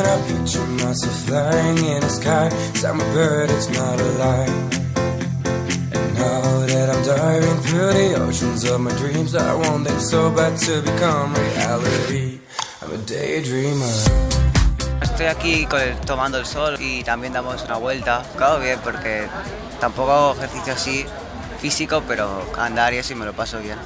and I picture myself flying in the sky. I'm a bird, it's not a lie. And now that I'm diving through the oceans of my dreams, I want them so bad to become reality. I'm a daydreamer. Estoy aquí tomando el sol y también damos una vuelta. Claro, bien, porque tampoco hago ejercicio así físico, pero andar y me lo paso bien.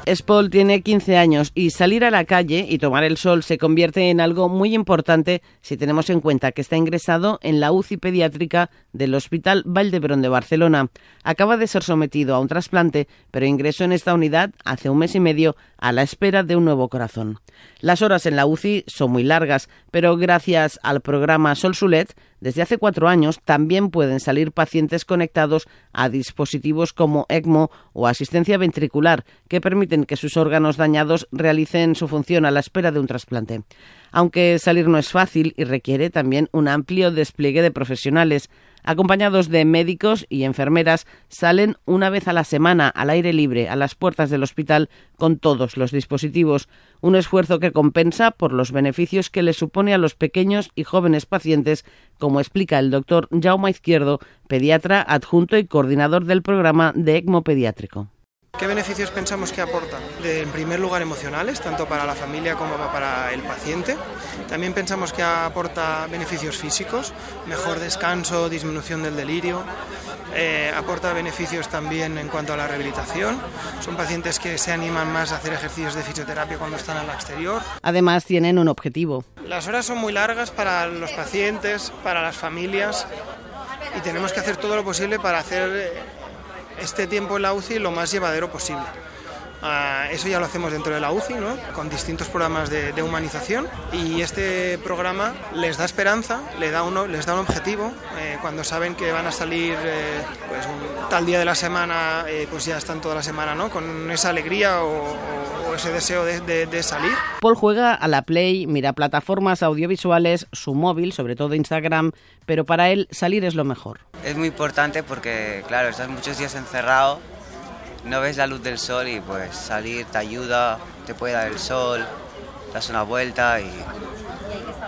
Tiene 15 años y salir a la calle y tomar el sol se convierte en algo muy importante si tenemos en cuenta que está ingresado en la UCI pediátrica del Hospital Valdebrón de Barcelona. Acaba de ser sometido a un trasplante, pero ingresó en esta unidad hace un mes y medio a la espera de un nuevo corazón. Las horas en la UCI son muy largas, pero gracias al programa Sol Sulet, desde hace cuatro años también pueden salir pacientes conectados a dispositivos como ECMO o asistencia ventricular, que permiten que sus órganos dañados realicen su función a la espera de un trasplante. Aunque salir no es fácil y requiere también un amplio despliegue de profesionales, acompañados de médicos y enfermeras, salen una vez a la semana al aire libre a las puertas del hospital con todos los dispositivos, un esfuerzo que compensa por los beneficios que le supone a los pequeños y jóvenes pacientes, como explica el doctor Jaume Izquierdo, pediatra adjunto y coordinador del programa de ECMO pediátrico. ¿Qué beneficios pensamos que aporta? En primer lugar, emocionales, tanto para la familia como para el paciente. También pensamos que aporta beneficios físicos, mejor descanso, disminución del delirio. Eh, aporta beneficios también en cuanto a la rehabilitación. Son pacientes que se animan más a hacer ejercicios de fisioterapia cuando están al exterior. Además, tienen un objetivo. Las horas son muy largas para los pacientes, para las familias y tenemos que hacer todo lo posible para hacer eh, este tiempo en la UCI lo más llevadero posible. Ah, eso ya lo hacemos dentro de la UCI, ¿no? con distintos programas de, de humanización y este programa les da esperanza, les da, uno, les da un objetivo. eh, cuando saben que van a salir eh, pues un tal día de la semana, eh, pues ya están toda la semana ¿no? con esa alegría o, o- o ese deseo de- de- de salir. Paul juega a la Play, mira plataformas audiovisuales, su móvil, sobre todo Instagram, pero para él salir es lo mejor. Es muy importante porque, claro, estás muchos días encerrado, no ves la luz del sol y pues salir te ayuda, te puede dar el sol, das una vuelta y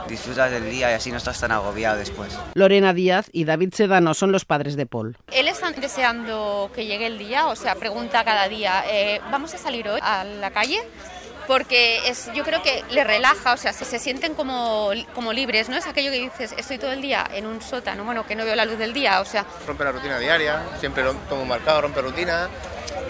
disfrutas del día y así no estás tan agobiado después. Lorena Díaz y David Sedano son los padres de Paul. Él está deseando que llegue el día, o sea, pregunta cada día, eh, ¿vamos a salir hoy a la calle? Porque es, yo creo que le relaja, o sea, se, se sienten como, como libres, ¿no? Es aquello que dices, estoy todo el día en un sótano, bueno, que no veo la luz del día, o sea, rompe la rutina diaria, siempre lo tomo marcado, rompe rutina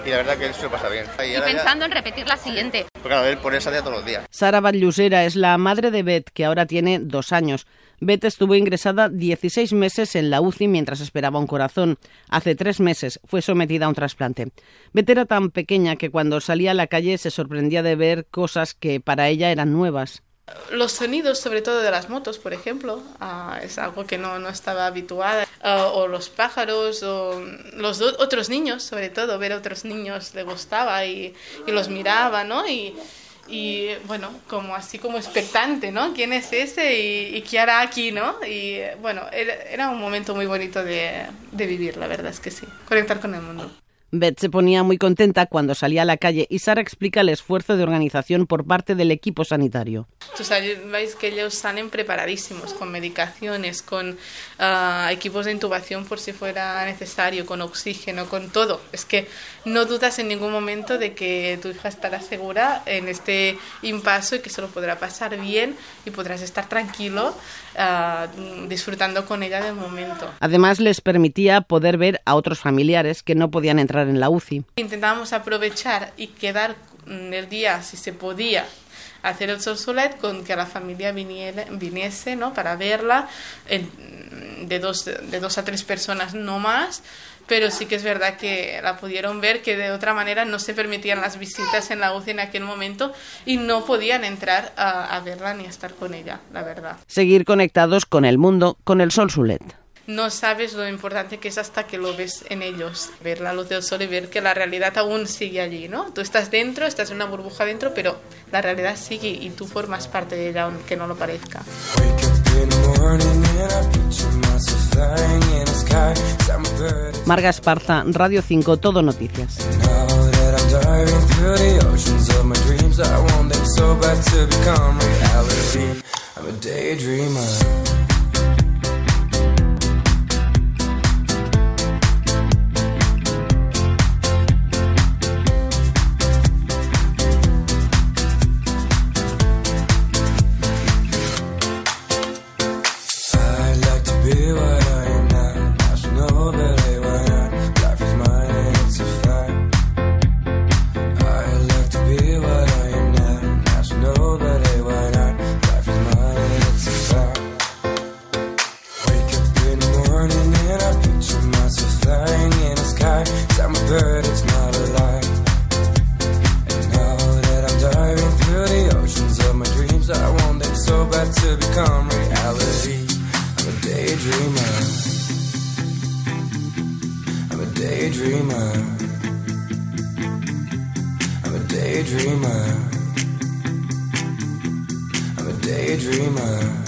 y la verdad que él se lo pasa bien. Y y ahora ya- pensando en repetir la siguiente. claro, él por él salía todos los días. Sara Batllusera es la madre de Beth, que ahora tiene dos años. Beth estuvo ingresada 16 meses en la UCI mientras esperaba un corazón. Hace tres meses fue sometida a un trasplante. Beth era tan pequeña que cuando salía a la calle se sorprendía de ver cosas que para ella eran nuevas. Los sonidos, sobre todo de las motos, por ejemplo, ah, es algo que no, no estaba habituada. Ah, o los pájaros, o los otros niños, sobre todo, ver a otros niños le gustaba y, los miraba, ¿no? Y, y, bueno, como así como expectante, ¿no? ¿Quién es ese y, y qué hará aquí, ¿no? Y bueno, era, era un momento muy bonito de, de vivir, la verdad es que sí. Conectar con el mundo. Beth se ponía muy contenta cuando salía a la calle y Sara explica el esfuerzo de organización por parte del equipo sanitario. Tú sabéis que ellos salen preparadísimos con medicaciones, con ah, equipos de intubación por si fuera necesario, con oxígeno, con todo. Es que no dudas en ningún momento de que tu hija estará segura en este impaso y que se lo podrá pasar bien y podrás estar tranquilo ah, disfrutando con ella del momento. Además, les permitía poder ver a otros familiares que no podían entrar en la UCI. Intentábamos aprovechar y quedar mm, el día, si se podía, hacer el sol solet con que la familia viniera, viniese ¿no? para verla, en- de, dos, de dos a tres personas no más, pero sí que es verdad que la pudieron ver, que de otra manera no se permitían las visitas en la UCI en aquel momento y no podían entrar a, a verla ni a estar con ella, la verdad. Seguir conectados con el mundo, con el sol Sulet. No sabes lo importante que es hasta que lo ves en ellos, ver la luz del sol y ver que la realidad aún sigue allí, ¿no? Tú estás dentro, estás en una burbuja dentro, pero la realidad sigue y tú formas parte de ella aunque no lo parezca. Marga Esparza, Radio 5, Todo Noticias. Daydreamer. I'm a daydreamer.